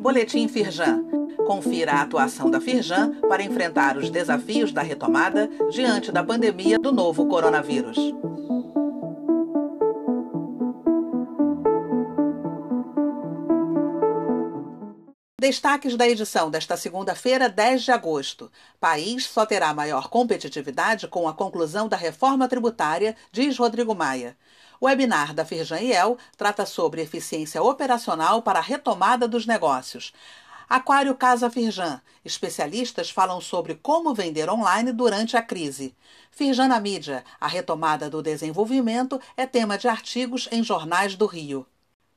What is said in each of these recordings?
Boletim Firjan. Confira a atuação da Firjan para enfrentar os desafios da retomada diante da pandemia do novo coronavírus. Destaques da edição desta segunda-feira, 10 de agosto. País só terá maior competitividade com a conclusão da reforma tributária, diz Rodrigo Maia. O webinar da Firjan IEL trata sobre eficiência operacional para a retomada dos negócios. Aquário Casa Firjan. Especialistas falam sobre como vender online durante a crise. Firjan na mídia. A retomada do desenvolvimento é tema de artigos em jornais do Rio.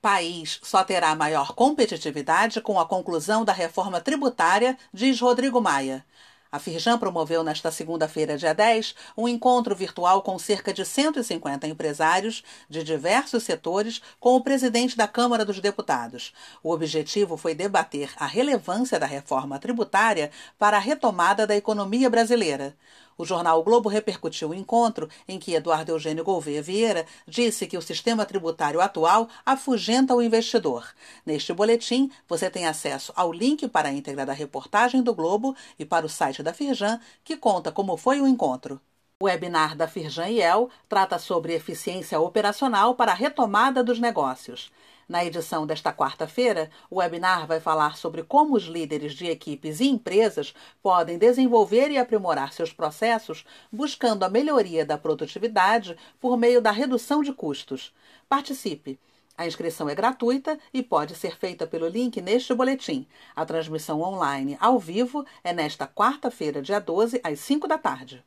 País só terá maior competitividade com a conclusão da reforma tributária, diz Rodrigo Maia. A Firjan promoveu nesta segunda-feira, dia 10, um encontro virtual com cerca de 150 empresários de diversos setores com o presidente da Câmara dos Deputados. O objetivo foi debater a relevância da reforma tributária para a retomada da economia brasileira. O jornal o Globo repercutiu o encontro em que Eduardo Eugênio Gouveia Vieira disse que o sistema tributário atual afugenta o investidor. Neste boletim, você tem acesso ao link para a íntegra da reportagem do Globo e para o site da Firjan, que conta como foi o encontro. O webinar da Firjan IEL trata sobre eficiência operacional para a retomada dos negócios. Na edição desta quarta-feira, o webinar vai falar sobre como os líderes de equipes e empresas podem desenvolver e aprimorar seus processos, buscando a melhoria da produtividade por meio da redução de custos. Participe! A inscrição é gratuita e pode ser feita pelo link neste boletim. A transmissão online ao vivo é nesta quarta-feira, dia 12, às 5 da tarde.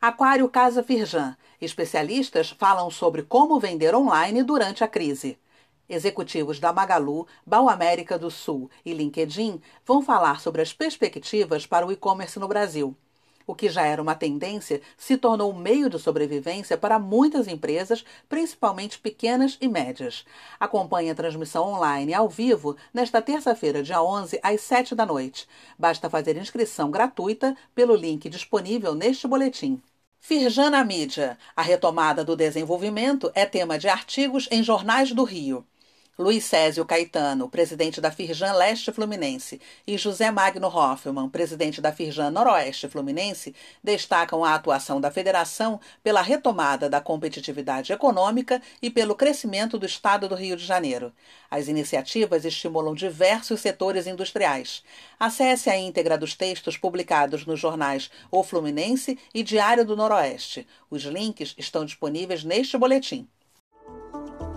Aquário Casa Firjan. Especialistas falam sobre como vender online durante a crise. Executivos da Magalu, Bal América do Sul e LinkedIn vão falar sobre as perspectivas para o e-commerce no Brasil. O que já era uma tendência se tornou um meio de sobrevivência para muitas empresas, principalmente pequenas e médias. Acompanhe a transmissão online ao vivo nesta terça-feira, dia 11, às 7 da noite. Basta fazer inscrição gratuita pelo link disponível neste boletim. Firjana Mídia. A retomada do desenvolvimento é tema de artigos em jornais do Rio. Luiz Césio Caetano, presidente da Firjan Leste Fluminense, e José Magno Hoffman, presidente da Firjan Noroeste Fluminense, destacam a atuação da federação pela retomada da competitividade econômica e pelo crescimento do estado do Rio de Janeiro. As iniciativas estimulam diversos setores industriais. Acesse a íntegra dos textos publicados nos jornais O Fluminense e Diário do Noroeste. Os links estão disponíveis neste boletim.